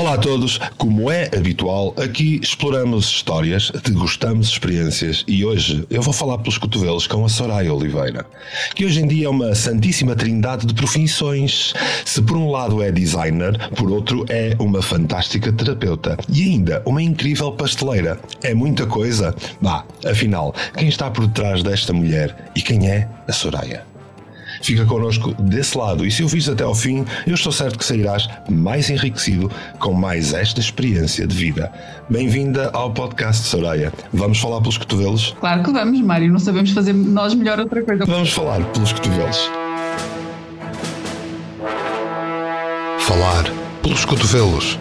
Olá a todos, como é habitual, aqui exploramos histórias, degustamos experiências e hoje eu vou falar pelos cotovelos com a Soraya Oliveira, que hoje em dia é uma santíssima trindade de profissões. Se por um lado é designer, por outro é uma fantástica terapeuta e ainda uma incrível pasteleira. É muita coisa? Bah, afinal, quem está por detrás desta mulher e quem é a Soraya? Fica connosco desse lado e se o vires até ao fim, eu estou certo que sairás mais enriquecido com mais esta experiência de vida. Bem-vinda ao podcast Soraya. Vamos falar pelos cotovelos? Claro que vamos, Mário. Não sabemos fazer nós melhor outra coisa. Vamos falar pelos cotovelos. Falar pelos cotovelos.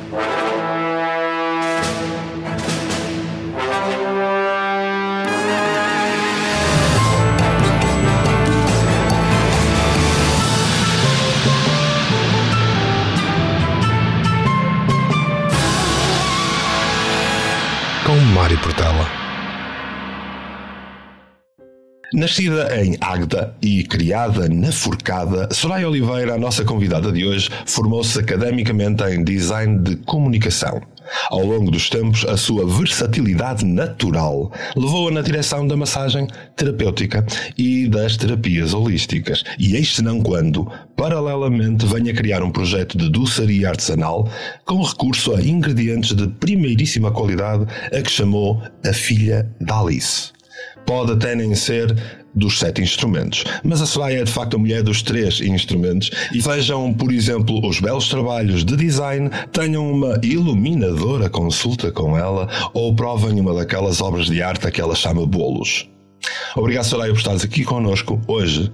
Nascida em Águeda e criada na Forcada, Soraya Oliveira, a nossa convidada de hoje, formou-se academicamente em Design de Comunicação. Ao longo dos tempos, a sua versatilidade natural levou-a na direção da massagem terapêutica e das terapias holísticas. E eis não quando, paralelamente, venha criar um projeto de doçaria artesanal com recurso a ingredientes de primeiríssima qualidade, a que chamou a Filha da Alice. Pode até nem ser dos sete instrumentos. Mas a Soraya é de facto a mulher dos três instrumentos e vejam, por exemplo, os belos trabalhos de design, tenham uma iluminadora consulta com ela ou provem uma daquelas obras de arte que ela chama bolos. Obrigado, Soraya, por estares aqui connosco hoje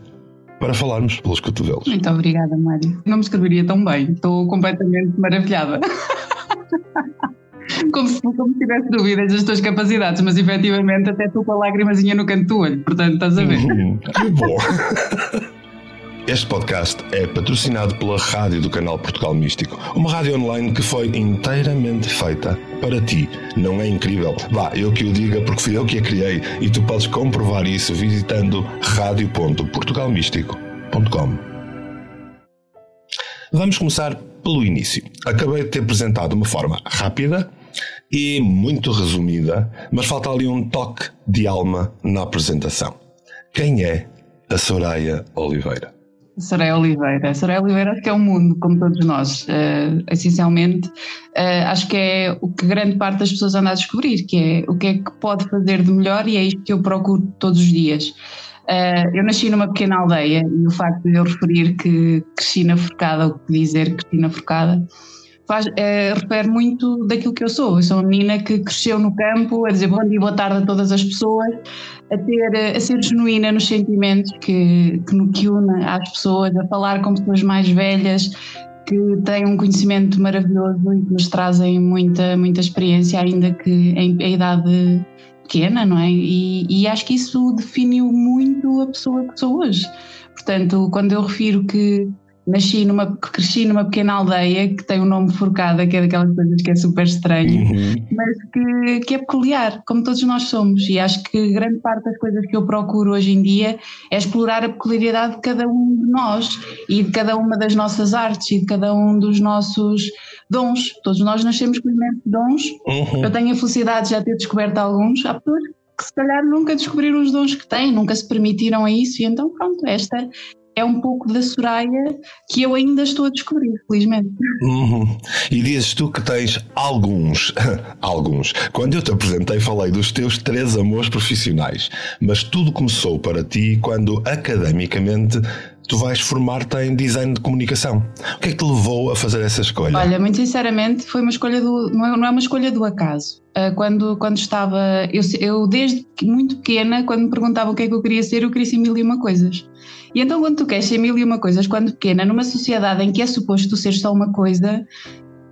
para falarmos pelos cotovelos. Muito obrigada, Mário. Não me escreveria tão bem. Estou completamente maravilhada. como se, como se tivesse dúvidas das tuas capacidades, mas efetivamente até tu com a lágrimazinha no canto do olho, portanto estás a ver. Hum, que bom! Este podcast é patrocinado pela rádio do canal Portugal Místico, uma rádio online que foi inteiramente feita para ti. Não é incrível? Vá, eu que o diga porque fui eu que a criei e tu podes comprovar isso visitando radio.portugalmístico.com. Vamos começar pelo início. Acabei de te apresentar de uma forma rápida e muito resumida, mas falta ali um toque de alma na apresentação. Quem é a Oliveira? Soraya Oliveira. Soraya Oliveira acho que é um mundo, como todos nós. Uh, essencialmente, uh, acho que é o que grande parte das pessoas anda a descobrir, que é o que é que pode fazer de melhor e é isto que eu procuro todos os dias. Uh, eu nasci numa pequena aldeia e o facto de eu referir que cresci na Forcada, ou dizer cresci na Forcada, faz, é, refere muito daquilo que eu sou. Eu sou uma menina que cresceu no campo, a dizer bom dia, boa tarde a todas as pessoas, a, ter, a ser genuína nos sentimentos que, que, que une às pessoas, a falar com pessoas mais velhas que têm um conhecimento maravilhoso e que nos trazem muita, muita experiência, ainda que em, em idade pequena, não é? E, e acho que isso definiu muito a pessoa que sou hoje. Portanto, quando eu refiro que nasci numa, cresci numa pequena aldeia que tem o um nome Forcada, que é daquelas coisas que é super estranho, uhum. mas que, que é peculiar, como todos nós somos. E acho que grande parte das coisas que eu procuro hoje em dia é explorar a peculiaridade de cada um de nós e de cada uma das nossas artes e de cada um dos nossos dons. Todos nós nascemos com imensos dons. Uhum. Eu tenho a felicidade de já ter descoberto alguns. Há pessoas que se calhar nunca descobriram os dons que têm, nunca se permitiram a isso, e então pronto, esta é um pouco da Soraya que eu ainda estou a descobrir, felizmente. Uhum. E dizes tu que tens alguns, alguns. Quando eu te apresentei, falei dos teus três amores profissionais, mas tudo começou para ti quando academicamente tu vais formar-te em design de comunicação. O que é que te levou a fazer essa escolha? Olha, muito sinceramente, foi uma escolha do. Não é, é uma escolha do acaso. Ah, quando, quando estava. Eu, eu, desde muito pequena, quando me perguntavam o que é que eu queria ser, eu queria ser mil e uma coisas. E então, quando tu queres ser mil e uma coisas, quando pequena, numa sociedade em que é suposto tu ser só uma coisa,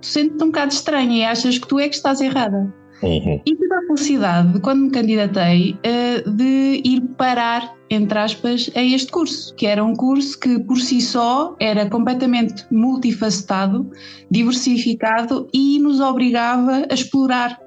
tu sentes-te um bocado estranha e achas que tu é que estás errada. Uhum. E tive a felicidade, quando me candidatei, eh, de ir parar, entre aspas, a este curso, que era um curso que por si só era completamente multifacetado, diversificado e nos obrigava a explorar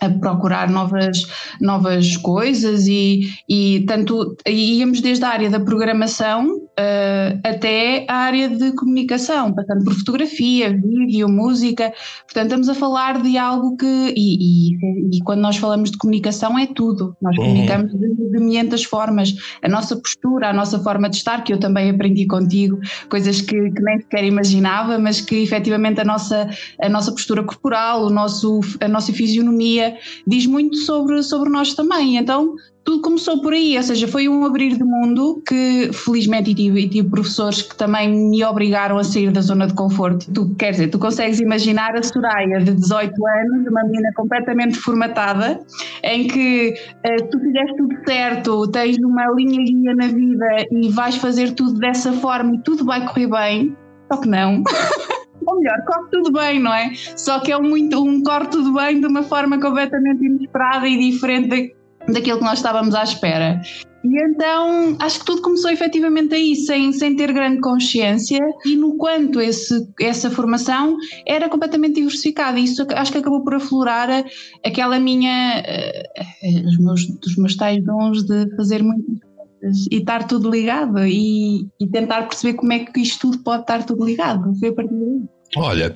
a procurar novas, novas coisas e, e tanto íamos desde a área da programação uh, até a área de comunicação, passando por fotografia, vídeo, música. Portanto, estamos a falar de algo que. E, e, e quando nós falamos de comunicação, é tudo. Nós uhum. comunicamos de, de milhentas formas. A nossa postura, a nossa forma de estar, que eu também aprendi contigo, coisas que, que nem sequer imaginava, mas que efetivamente a nossa, a nossa postura corporal, o nosso, a nossa fisionomia, diz muito sobre, sobre nós também. Então, tudo começou por aí, ou seja, foi um abrir de mundo que felizmente tive, tive professores que também me obrigaram a sair da zona de conforto. Tu, quer dizer, tu consegues imaginar a Soraya de 18 anos, uma menina completamente formatada, em que uh, tu fizeste tudo certo, tens uma linha guia na vida e vais fazer tudo dessa forma e tudo vai correr bem, só que não. ou melhor, corre tudo bem, não é? Só que é um, muito, um corre tudo bem de uma forma completamente inesperada e diferente daquilo que nós estávamos à espera. E então acho que tudo começou efetivamente aí, sem, sem ter grande consciência, e no quanto esse, essa formação era completamente diversificada. Isso acho que acabou por aflorar aquela minha. Uh, os, meus, os meus tais dons de fazer muitas coisas e estar tudo ligado e, e tentar perceber como é que isto tudo pode estar tudo ligado. Foi a partir daí. Olha,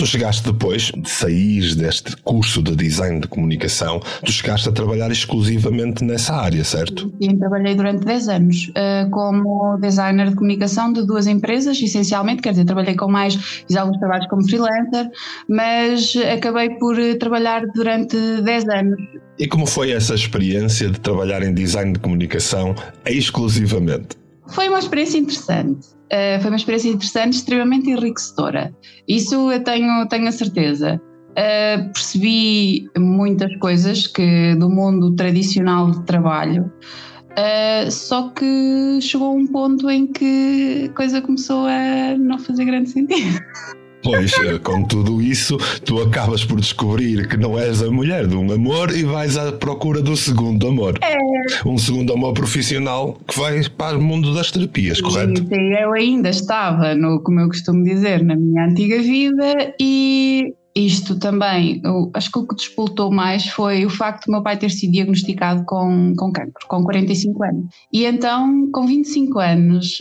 Tu chegaste depois de sair deste curso de design de comunicação, tu chegaste a trabalhar exclusivamente nessa área, certo? Sim, trabalhei durante 10 anos uh, como designer de comunicação de duas empresas, essencialmente, quer dizer, trabalhei com mais, fiz alguns trabalhos como freelancer, mas acabei por trabalhar durante 10 anos. E como foi essa experiência de trabalhar em design de comunicação exclusivamente? Foi uma experiência interessante. Uh, foi uma experiência interessante, extremamente enriquecedora. Isso eu tenho, tenho a certeza. Uh, percebi muitas coisas que do mundo tradicional de trabalho, uh, só que chegou um ponto em que a coisa começou a não fazer grande sentido. Pois, eh, com tudo isso, tu acabas por descobrir que não és a mulher de um amor e vais à procura do segundo amor. É. Um segundo amor profissional que vai para o mundo das terapias, correto? Sim, eu ainda estava, no, como eu costumo dizer, na minha antiga vida e isto também, eu, acho que o que despoltou mais foi o facto do meu pai ter sido diagnosticado com, com cancro, com 45 anos. E então, com 25 anos,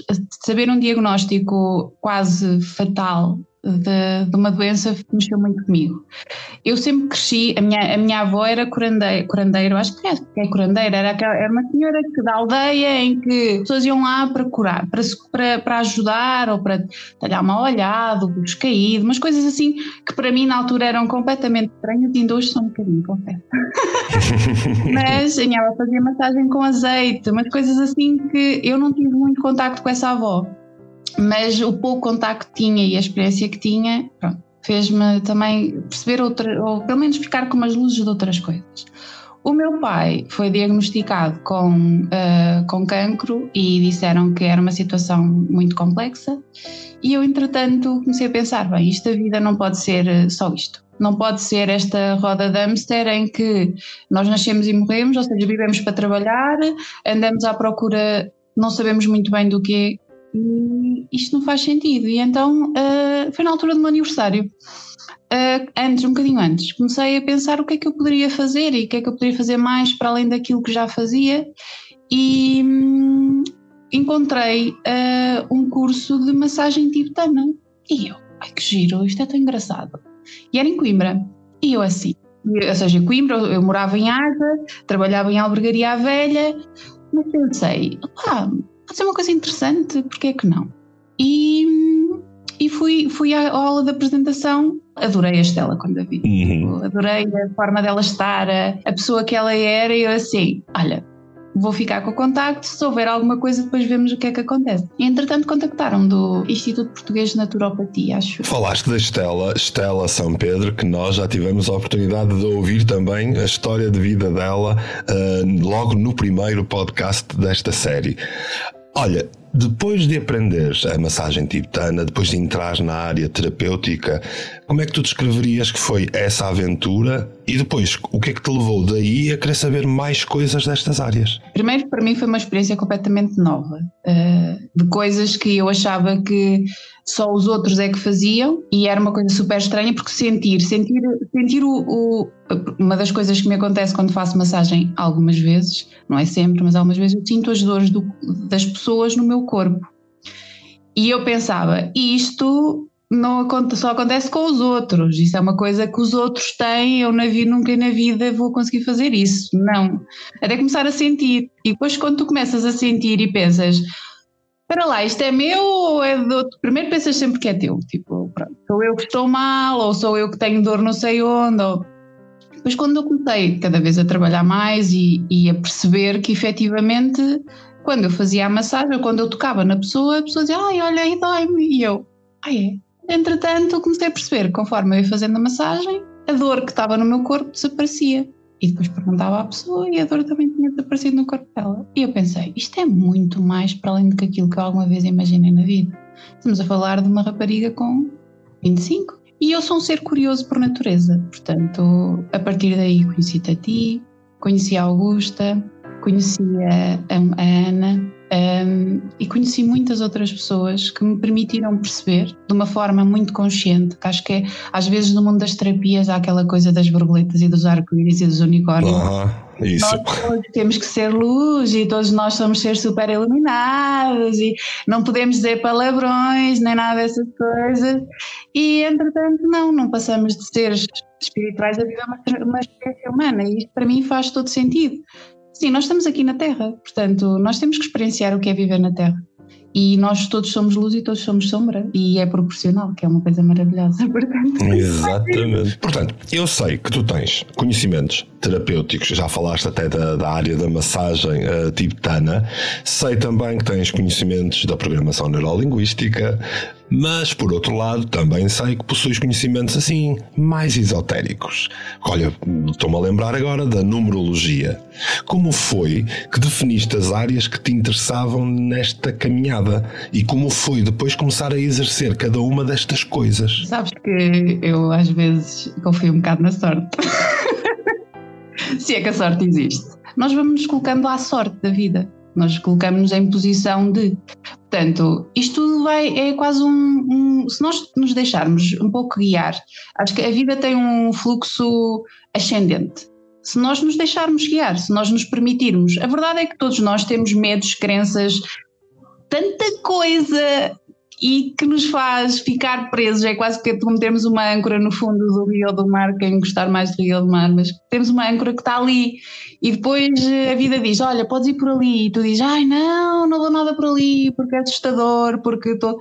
saber um diagnóstico quase fatal de, de, uma doença que mexeu muito comigo. Eu sempre cresci, a minha, a minha avó era curandeira, curandeiro, acho que é, que é curandeira, era, era uma senhora que, da aldeia em que as pessoas iam lá para curar, para, para, para ajudar ou para talhar uma olhada, os caídos, umas coisas assim que para mim na altura eram completamente estranhas e ainda hoje são um bocadinho, confesso. Mas a minha avó fazia massagem com azeite, umas coisas assim que eu não tive muito contacto com essa avó mas o pouco contacto que tinha e a experiência que tinha fez-me também perceber outra, ou pelo menos ficar com umas luzes de outras coisas. O meu pai foi diagnosticado com, uh, com cancro e disseram que era uma situação muito complexa. E eu, entretanto, comecei a pensar: bem, isto da vida não pode ser eh, só isto. Não pode ser esta roda de hamster em que nós nascemos e morremos, ou seja, vivemos para trabalhar, andamos à procura, não sabemos muito bem do que e isto não faz sentido. E então uh, foi na altura do meu aniversário. Uh, antes, um bocadinho antes, comecei a pensar o que é que eu poderia fazer e o que é que eu poderia fazer mais para além daquilo que já fazia e hum, encontrei uh, um curso de massagem tibetana e eu, ai que giro, isto é tão engraçado. E era em Coimbra. E eu assim, ou seja, em Coimbra, eu morava em Arda, trabalhava em albergaria à velha, mas pensei, pá, pode ser uma coisa interessante, porque é que não? E, e fui, fui à aula de apresentação, adorei a Estela quando a vi, uhum. adorei a forma dela estar, a, a pessoa que ela era, e eu assim, olha, vou ficar com o contacto, se houver alguma coisa depois vemos o que é que acontece. E entretanto contactaram do Instituto Português de Naturopatia, acho. Falaste da Estela, Estela São Pedro, que nós já tivemos a oportunidade de ouvir também a história de vida dela uh, logo no primeiro podcast desta série. Olha, depois de aprender a massagem tibetana, depois de entrar na área terapêutica, como é que tu descreverias que foi essa aventura e depois o que é que te levou daí a querer saber mais coisas destas áreas? Primeiro, para mim foi uma experiência completamente nova, eh, de coisas que eu achava que só os outros é que faziam e era uma coisa super estranha porque sentir, sentir, sentir o, o, uma das coisas que me acontece quando faço massagem algumas vezes, não é sempre, mas algumas vezes eu sinto as dores do, das pessoas no meu meu corpo. E eu pensava, isto não só acontece com os outros, isso é uma coisa que os outros têm, eu na vida, nunca na vida vou conseguir fazer isso. Não. Até começar a sentir. E depois quando tu começas a sentir e pensas, espera lá, isto é meu ou é do outro? Primeiro pensas sempre que é teu, tipo, pronto, sou eu que estou mal, ou sou eu que tenho dor não sei onde, ou... Depois quando eu comecei cada vez a trabalhar mais e, e a perceber que efetivamente quando eu fazia a massagem quando eu tocava na pessoa, a pessoa dizia, ai, olha aí dói-me, e eu, ai é, Entretanto, comecei a perceber, conforme eu ia fazendo a massagem, a dor que estava no meu corpo desaparecia. E depois perguntava à pessoa e a dor também tinha desaparecido no corpo dela. E eu pensei, isto é muito mais para além do que aquilo que eu alguma vez imaginei na vida. Estamos a falar de uma rapariga com 25. E eu sou um ser curioso por natureza. Portanto, a partir daí conheci-te a ti, conheci a Augusta, conheci a, a Ana, um, e conheci muitas outras pessoas que me permitiram perceber de uma forma muito consciente, que acho que é, às vezes no mundo das terapias há aquela coisa das borboletas e dos arco-íris e dos unicórnios. Uhum, isso. Nós todos temos que ser luz e todos nós somos seres super iluminados e não podemos dizer palavrões nem nada dessas coisas. E entretanto, não, não passamos de seres espirituais a viver uma, uma experiência humana e isto para mim faz todo sentido. Sim, nós estamos aqui na Terra, portanto, nós temos que experienciar o que é viver na Terra. E nós todos somos luz e todos somos sombra, e é proporcional, que é uma coisa maravilhosa. Portanto, Exatamente. portanto, eu sei que tu tens conhecimentos terapêuticos, já falaste até da, da área da massagem uh, tibetana, sei também que tens conhecimentos da programação neurolinguística, mas, por outro lado, também sei que possuis conhecimentos assim, mais esotéricos. Olha, estou-me a lembrar agora da numerologia. Como foi que definiste as áreas que te interessavam nesta caminhada? E como foi depois começar a exercer cada uma destas coisas? Sabes que eu às vezes confio um bocado na sorte. Se é que a sorte existe. Nós vamos nos colocando à sorte da vida. Nós colocamos-nos em posição de. Portanto, isto tudo vai, é quase um, um, Se nós nos deixarmos um pouco guiar, acho que a vida tem um fluxo ascendente. Se nós nos deixarmos guiar, se nós nos permitirmos. A verdade é que todos nós temos medos, crenças, tanta coisa e que nos faz ficar presos. É quase que temos uma âncora no fundo do rio ou do mar, quem gostar mais do rio ou do mar, mas temos uma âncora que está ali e depois a vida diz: Olha, podes ir por ali, e tu dizes: Ai, não, não dou nada por ali porque é assustador, porque estou.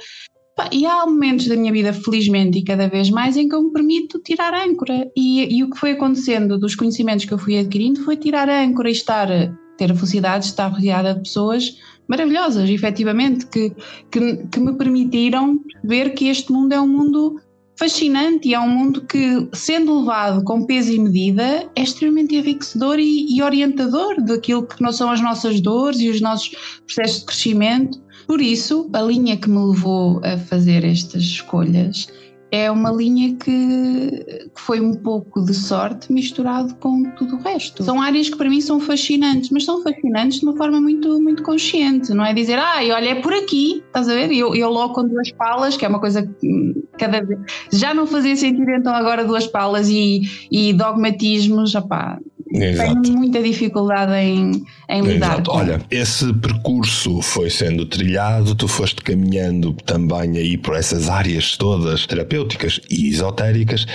E há momentos da minha vida, felizmente, e cada vez mais, em que eu me permito tirar âncora. E, e o que foi acontecendo dos conhecimentos que eu fui adquirindo foi tirar âncora e estar, ter a felicidade de estar rodeada de pessoas maravilhosas, efetivamente, que, que, que me permitiram ver que este mundo é um mundo fascinante e é um mundo que, sendo levado com peso e medida, é extremamente enriquecedor e, e, orientador daquilo que não são as nossas dores e os nossos processos de crescimento. Por isso, a linha que me levou a fazer estas escolhas é uma linha que, que, foi um pouco de sorte misturado com tudo o resto. São áreas que para mim são fascinantes, mas são fascinantes de uma forma muito, muito consciente, não é dizer, ah, olha, é por aqui, estás a ver? Eu, eu logo com duas palas, que é uma coisa que cada vez já não fazia sentido, então agora duas palas e, e dogmatismos, opá, Exato. Tenho muita dificuldade em, em lidar com. Olha, esse percurso foi sendo trilhado, tu foste caminhando também aí por essas áreas todas terapêuticas e esotéricas,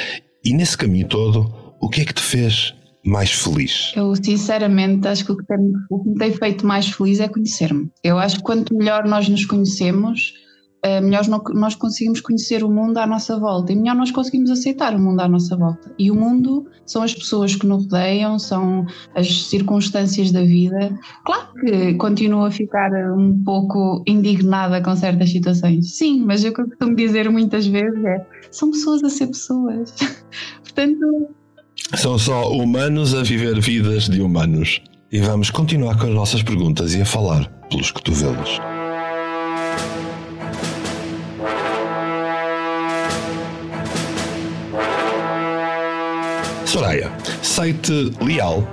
e nesse caminho todo, o que é que te fez mais feliz? Eu, sinceramente, acho que o que, tem, o que me tem feito mais feliz é conhecer-me. Eu acho que quanto melhor nós nos conhecemos, melhor nós conseguimos conhecer o mundo à nossa volta e melhor nós conseguimos aceitar o mundo à nossa volta. E o mundo são as pessoas que nos rodeiam, são as circunstâncias da vida. Claro que continuo a ficar um pouco indignada com certas situações, sim, mas eu costumo dizer muitas vezes é: são pessoas a ser pessoas. Portanto. São só humanos a viver vidas de humanos. E vamos continuar com as nossas perguntas e a falar pelos cotovelos. Soraya, sei-te leal,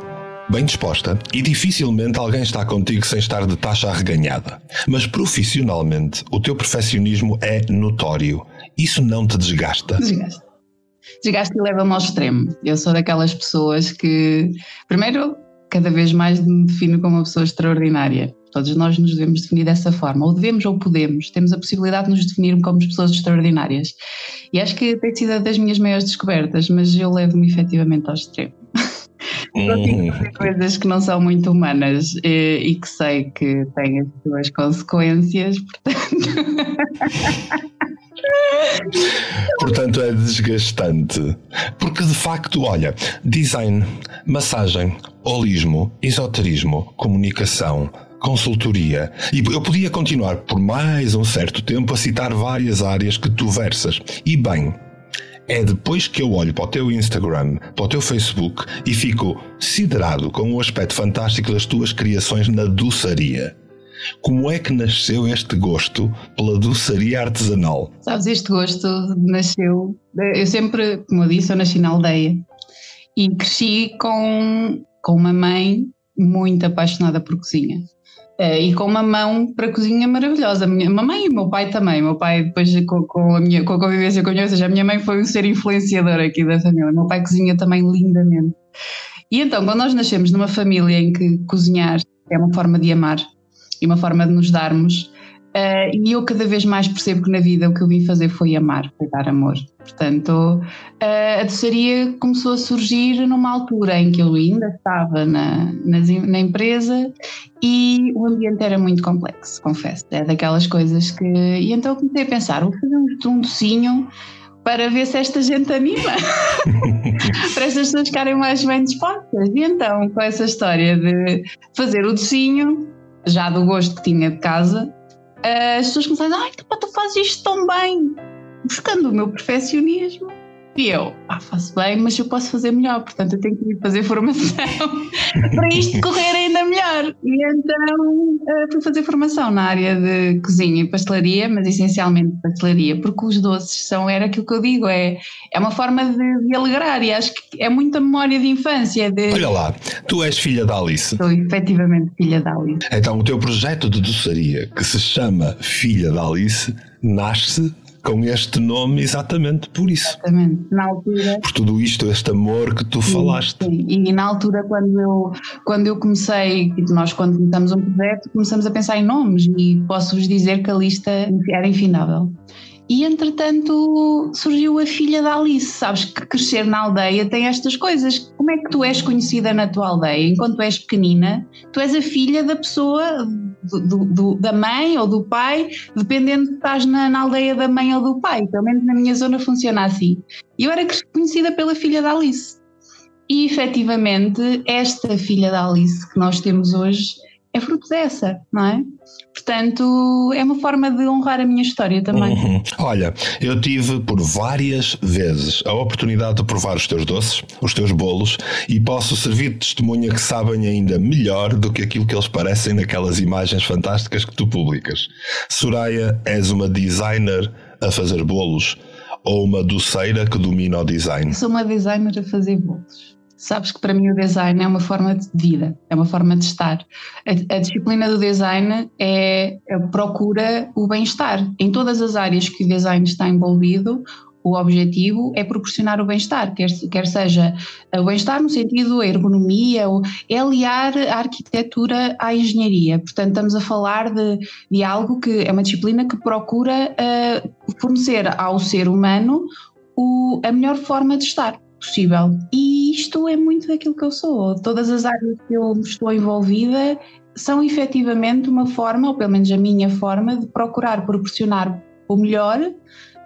bem disposta e dificilmente alguém está contigo sem estar de taxa arreganhada. Mas profissionalmente, o teu perfeccionismo é notório. Isso não te desgasta? Desgasta. Desgasta e leva-me ao extremo. Eu sou daquelas pessoas que, primeiro, cada vez mais me defino como uma pessoa extraordinária. Todos nós nos devemos definir dessa forma, ou devemos ou podemos, temos a possibilidade de nos definir como pessoas extraordinárias. E acho que tem sido das minhas maiores descobertas, mas eu levo-me efetivamente ao extremo. Uhum. coisas que não são muito humanas e, e, que sei que têm as suas consequências, portanto. Portanto, é desgastante. Porque de facto, olha, design, massagem, holismo, esoterismo, comunicação, consultoria. E eu podia continuar por mais um certo tempo a citar várias áreas que tu versas. E bem, é depois que eu olho para o teu Instagram, para o teu Facebook e fico siderado com o aspecto fantástico das tuas criações na doçaria. Como é que nasceu este gosto pela doçaria artesanal? Sabes, este gosto nasceu. Eu sempre, como eu disse, eu nasci na aldeia e cresci com, com uma mãe muito apaixonada por cozinha. Uh, e com uma mão para a cozinha maravilhosa. Minha mamãe e meu pai também. Meu pai, depois com, com, a minha com a convivência com a minha, ou seja, a minha mãe foi um ser influenciador aqui da família. Meu pai cozinha também lindamente. E então, quando nós nascemos numa família em que cozinhar é uma forma de amar e uma forma de nos darmos, Uh, e eu cada vez mais percebo que na vida o que eu vim fazer foi amar, foi dar amor. Portanto, uh, a doçaria começou a surgir numa altura em que eu ainda estava na, na, na, empresa e o ambiente era muito complexo, confesso. É daquelas coisas que. E então comecei a pensar: vou fazer um docinho para ver se esta gente anima, para estas pessoas ficarem mais bem dispostas. E então, com essa história de fazer o docinho, já do gosto que tinha de casa, as pessoas começaram a dizer, ai, tu fazes isto tão bem, buscando o meu perfeccionismo. E eu, ah, faço bem, mas eu posso fazer melhor, portanto eu tenho que fazer formação para isto correr ainda melhor. E então uh, fui fazer formação na área de cozinha e pastelaria, mas essencialmente pastelaria, porque os doces são, era aquilo que eu digo, é, é uma forma de, de alegrar e acho que é muita memória de infância. De... Olha lá, tu és filha da Alice. Sou efetivamente filha da Alice. Então o teu projeto de doçaria, que se chama Filha da Alice, nasce com este nome exatamente por isso. Exatamente. Na altura. Por tudo isto, este amor que tu sim, falaste. Sim. E na altura, quando eu, quando eu comecei, nós quando começamos um projeto, começamos a pensar em nomes e posso-vos dizer que a lista era infindável. E entretanto surgiu a filha da Alice. Sabes que crescer na aldeia tem estas coisas. Como é que tu és conhecida na tua aldeia? Enquanto és pequenina, tu és a filha da pessoa, do, do, da mãe ou do pai, dependendo se estás na, na, aldeia da mãe ou do pai. Pelo menos na minha zona funciona assim. E eu era conhecida pela filha da Alice. E efetivamente, esta filha da Alice que nós temos hoje é fruto dessa, não é? Portanto, é uma forma de honrar a minha história também. Uhum. Olha, eu tive por várias vezes a oportunidade de provar os teus doces, os teus bolos, e posso servir de testemunha que sabem ainda melhor do que aquilo que eles parecem naquelas imagens fantásticas que tu publicas. Soraya, és uma designer a fazer bolos ou uma doceira que domina o design? Sou uma designer a fazer bolos. Sabes que para mim o design é uma forma de vida, é uma forma de estar. A, a disciplina do design é, procura o bem-estar. Em todas as áreas que o design está envolvido, o objetivo é proporcionar o bem-estar, quer, quer seja o bem-estar no sentido da ergonomia, ou é aliar a arquitetura à engenharia. Portanto, estamos a falar de, de algo que é uma disciplina que procura uh, fornecer ao ser humano o, a melhor forma de estar possível. E isto é muito daquilo que eu sou. Todas as áreas que eu estou envolvida são efetivamente uma forma, ou pelo menos a minha forma, de procurar proporcionar o melhor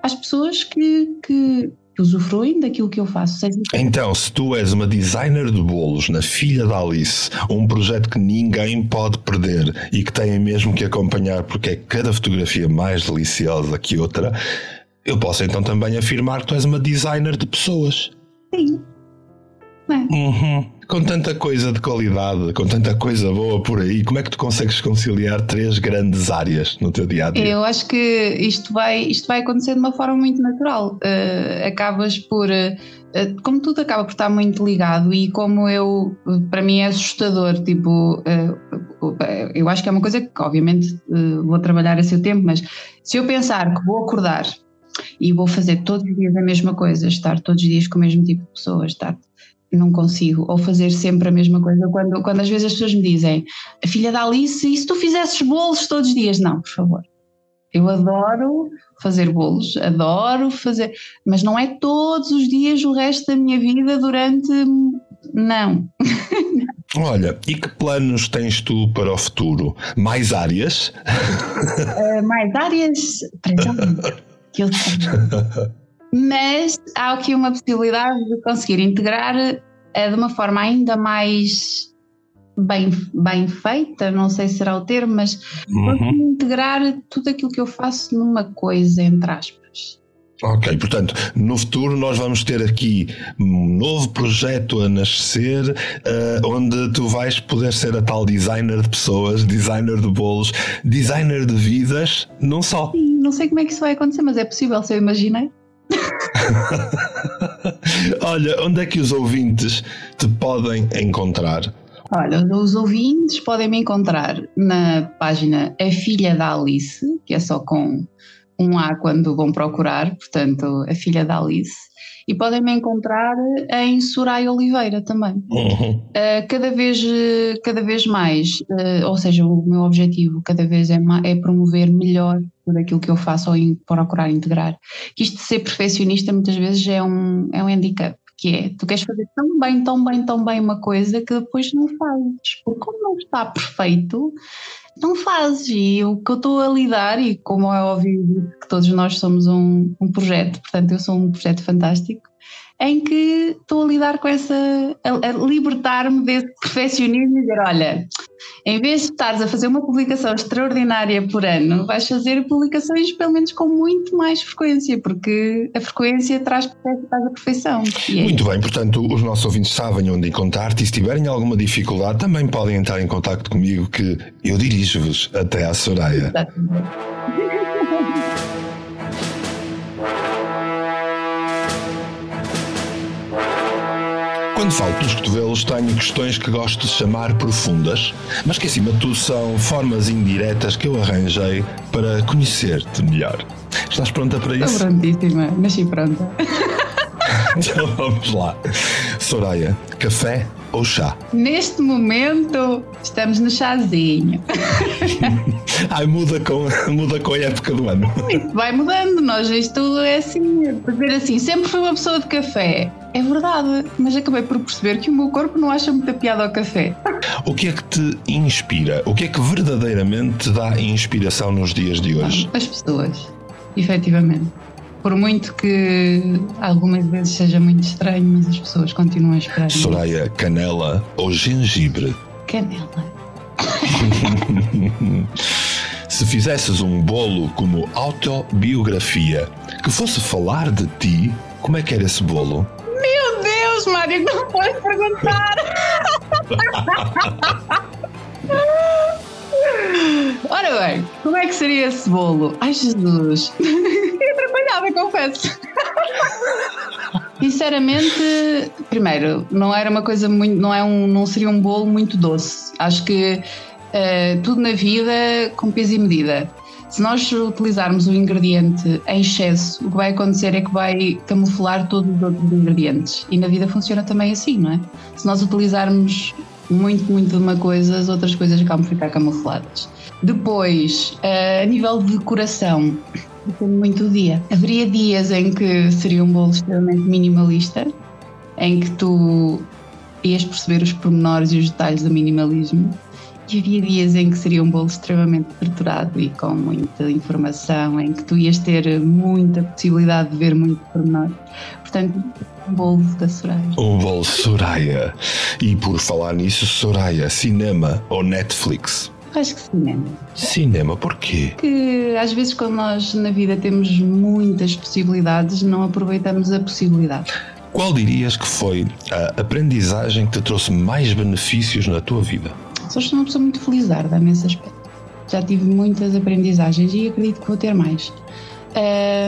às pessoas que, que, que usufruem daquilo que eu faço. Então, se tu és uma designer de bolos na Filha da Alice, um projeto que ninguém pode perder e que têm mesmo que acompanhar porque é cada fotografia mais deliciosa que outra, eu posso então também afirmar que tu és uma designer de pessoas. Sim. É. Uhum. Com tanta coisa de qualidade, com tanta coisa boa por aí, como é que tu consegues conciliar três grandes áreas no teu dia a dia? Eu acho que isto vai, isto vai acontecer de uma forma muito natural. Uh, acabas por. Uh, como tudo acaba por estar muito ligado e como eu, para mim é assustador, tipo, uh, eu acho que é uma coisa que obviamente vou trabalhar a seu tempo, mas se eu pensar que vou acordar e vou fazer todos os dias a mesma coisa, estar todos os dias com o mesmo tipo de pessoas, estar não consigo, ou fazer sempre a mesma coisa. Quando, quando às vezes as pessoas me dizem, a filha da Alice, e se tu fizesses bolos todos os dias? Não, por favor. Eu adoro fazer bolos, adoro fazer, mas não é todos os dias o resto da minha vida durante. Não. Olha, e que planos tens tu para o futuro? Mais áreas? Uh, mais áreas? que eu Mas há aqui uma possibilidade de conseguir integrar uh, de uma forma ainda mais bem, bem feita, não sei se será o termo, mas uhum. integrar tudo aquilo que eu faço numa coisa, entre aspas. Ok, portanto, no futuro nós vamos ter aqui um novo projeto a nascer, uh, onde tu vais poder ser a tal designer de pessoas, designer de bolos, designer de vidas, não só. Sim, não sei como é que isso vai acontecer, mas é possível, se eu imaginei. Olha, onde é que os ouvintes te podem encontrar? Olha, os ouvintes podem me encontrar na página A Filha da Alice, que é só com um A quando vão procurar, portanto, A Filha da Alice. E podem me encontrar em Soraya Oliveira também. Uhum. Uh, cada, vez, cada vez mais, uh, ou seja, o meu objetivo cada vez é, é promover melhor tudo aquilo que eu faço ou in, procurar integrar. Isto de ser perfeccionista muitas vezes é um, é um handicap que é tu queres fazer tão bem, tão bem, tão bem uma coisa que depois não fazes, porque como não está perfeito, não fazes. E o que eu estou a lidar, e como é óbvio que todos nós somos um, um projeto, portanto eu sou um projeto fantástico, em que estou a lidar com essa, a, a libertar-me desse perfeccionismo e dizer, olha, em vez de estares a fazer uma publicação extraordinária por ano, vais fazer publicações pelo menos com muito mais frequência, porque a frequência traz, traz a perfeição. É muito bem, portanto, os nossos ouvintes sabem onde encontrar-te e se tiverem alguma dificuldade também podem entrar em contato comigo que eu dirijo-vos até à Soraya. Exatamente. Quando falo pelos cotovelos, tenho questões que gosto de chamar profundas, mas que acima de tudo são formas indiretas que eu arranjei para conhecer-te melhor. Estás pronta para isso? Estou prontíssima, nasci pronta. então vamos lá. Soraya, café ou chá? Neste momento estamos no chazinho. Ai, muda com, muda com a época do ano. Vai mudando, nós isto é assim, dizer assim, sempre fui uma pessoa de café. É verdade, mas acabei por perceber que o meu corpo não acha muita piada ao café. O que é que te inspira? O que é que verdadeiramente te dá inspiração nos dias de hoje? As pessoas, efetivamente. Por muito que algumas vezes seja muito estranho, mas as pessoas continuam a esperar. Soraya, canela ou gengibre? Canela. Se fizesses um bolo como autobiografia que fosse falar de ti, como é que era esse bolo? Mário, não pode perguntar. Ora bem, como é que seria esse bolo? Ai, Jesus. Eu trabalhava, confesso. Sinceramente, primeiro, não era uma coisa muito, não é um, não seria um bolo muito doce. Acho que uh, tudo na vida com peso e medida. Se nós utilizarmos o ingrediente em excesso, o que vai acontecer é que vai camuflar todos os outros ingredientes. E na vida funciona também assim, não é? Se nós utilizarmos muito, muito de uma coisa, as outras coisas acabam ficar camufladas. Depois, eh, a nível de decoração, depende muito do dia. Haveria dias em que seria um bolo extremamente minimalista, em que tu ias perceber os pormenores e os detalhes do minimalismo havia dias em que seria um bolo extremamente estruturado e com muita informação, em que tu ias ter muita possibilidade de ver muito pormenor. Portanto, um bolo da Soraya. Um bolo Soraya. E por falar nisso, Soraya, cinema ou Netflix? Acho que cinema. Cinema, porquê? Porque às vezes quando nós na vida temos muitas possibilidades, não aproveitamos a possibilidade. Qual dirias que foi a aprendizagem que te trouxe mais benefícios na tua vida? Só sou uma pessoa muito felizarda nesse aspecto. Já tive muitas aprendizagens e acredito que vou ter mais.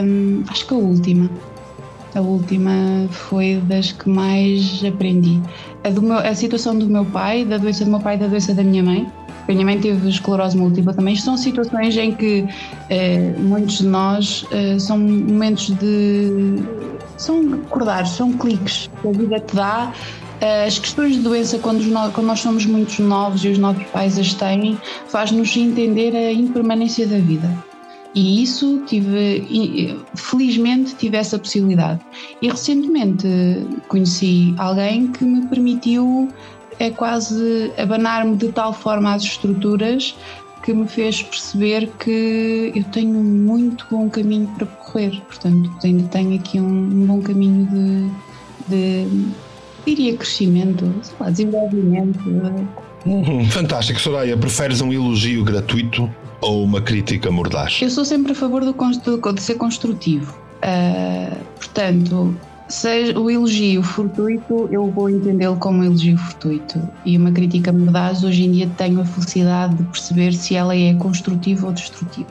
Um, acho que a última. A última foi das que mais aprendi. A, meu, a situação do meu pai, da doença do meu pai e da doença da minha mãe. A minha mãe teve esclerose múltipla também. São situações em que eh, muitos de nós eh, são momentos de. são acordares, são cliques que a vida te dá As questões de doença, quando, nós, quando nós somos muito novos e os nossos pais as têm, faz-nos entender a impermanência da vida. E isso tive, felizmente tive essa possibilidade. E recentemente conheci alguém que me permitiu é quase abanar-me de tal forma às estruturas que me fez perceber que eu tenho muito bom caminho para percorrer. Portanto, ainda tenho aqui um, um bom caminho de, de diria crescimento, lá, desenvolvimento. Uhum, fantástico, Soraya. Preferes um elogio gratuito ou uma crítica mordaz? Eu sou sempre a favor do, de ser construtivo. Uh, portanto, seja o elogio fortuito, eu vou entendê-lo como um elogio fortuito. E uma crítica mordaz, hoje em dia tenho a felicidade de perceber se ela é construtiva ou destrutiva.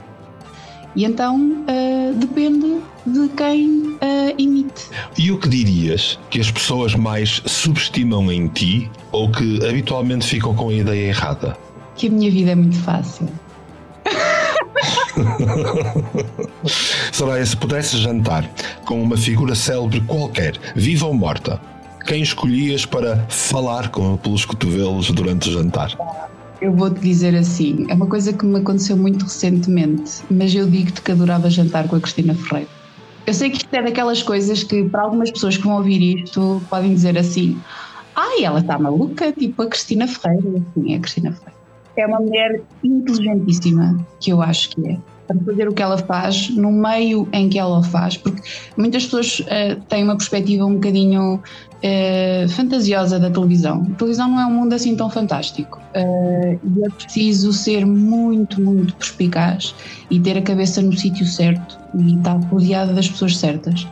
E então uh, depende de quem uh, emite. E o que dirias que as pessoas mais subestimam em ti ou que habitualmente ficam com a ideia errada? Que a minha vida é muito fácil. Soraya, se pudesse jantar com uma figura célebre qualquer, viva ou morta, quem escolhias para falar com, pelos cotovelos durante o jantar? Eu vou-te dizer assim, é uma coisa que me aconteceu muito recentemente, mas eu digo-te que adorava jantar com a Cristina Ferreira. Eu sei que isto é daquelas coisas que para algumas pessoas que vão ouvir isto podem dizer assim ai, ela está maluca, tipo a Cristina Ferreira. Sim, é a Cristina Ferreira. É uma mulher inteligentíssima, que eu acho que é para fazer o que ela faz no meio em que ela o faz, porque muitas pessoas uh, têm uma perspectiva um bocadinho uh, fantasiosa da televisão. A televisão não é um mundo assim tão fantástico uh, e é preciso ser muito, muito perspicaz e ter a cabeça no sítio certo e estar rodeada das pessoas certas.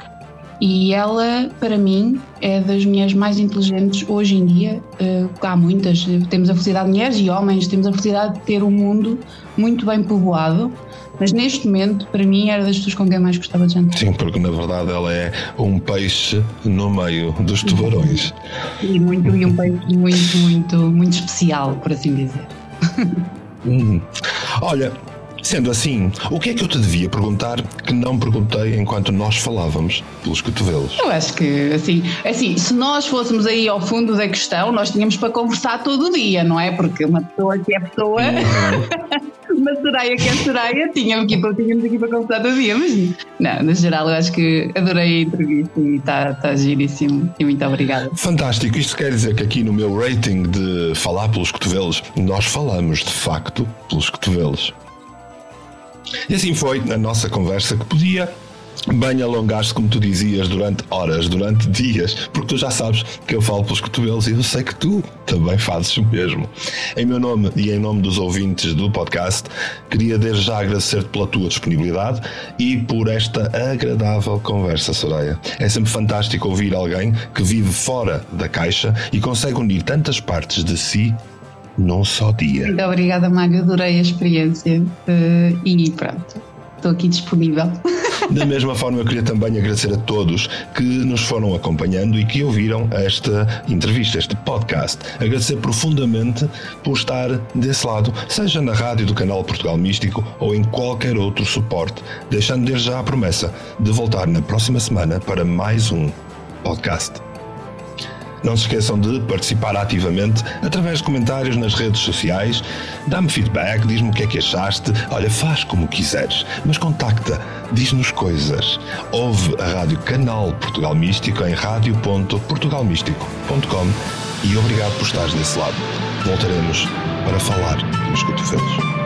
E ela, para mim, é das mulheres mais inteligentes hoje em dia. Uh, há muitas. Temos a felicidade de mulheres e homens, temos a felicidade de ter um mundo muito bem povoado. Mas neste momento, para mim, era das pessoas com quem mais gostava de jantar. Sim, porque na verdade ela é um peixe no meio dos tubarões. E, muito, e um peixe muito, muito, muito especial, por assim dizer. Hum. Olha, Sendo assim, o que é que eu te devia perguntar que não perguntei enquanto nós falávamos pelos cotovelos? Eu acho que, assim, assim, se nós fôssemos aí ao fundo da questão, nós tínhamos para conversar todo o dia, não é? Porque uma pessoa que é pessoa, uhum. uma sereia que é sereia, tínhamos aqui, para, tínhamos aqui para conversar todo o dia, mas não, no geral, eu acho que adorei a entrevista e está tá giríssimo e muito obrigada. Fantástico, isto quer dizer que aqui no meu rating de falar pelos cotovelos, nós falamos de facto pelos cotovelos. E assim foi a nossa conversa que podia bem alongar-se, como tu dizias, durante horas, durante dias, porque tu já sabes que eu falo pelos cotovelos e eu sei que tu também fazes o mesmo. Em meu nome e em nome dos ouvintes do podcast, queria desde já agradecer-te pela tua disponibilidade e por esta agradável conversa, Soraya. É sempre fantástico ouvir alguém que vive fora da caixa e consegue unir tantas partes de si num só dia. Muito obrigada, Mário, adorei a experiência uh, e pronto, estou aqui disponível. Da mesma forma, eu queria também agradecer a todos que nos foram acompanhando e que ouviram esta entrevista, este podcast. Agradecer profundamente por estar desse lado, seja na rádio do canal Portugal Místico ou em qualquer outro suporte, deixando desde já a promessa de voltar na próxima semana para mais um podcast. Não se esqueçam de participar ativamente através de comentários nas redes sociais. Dá-me feedback, diz-me o que é que achaste. Olha, faz como quiseres, mas contacta, diz-nos coisas. Ouve a Rádio Canal Portugal Místico em radio.portugalmístico.com e obrigado por estares desse lado. Voltaremos para falar nos cotovelos.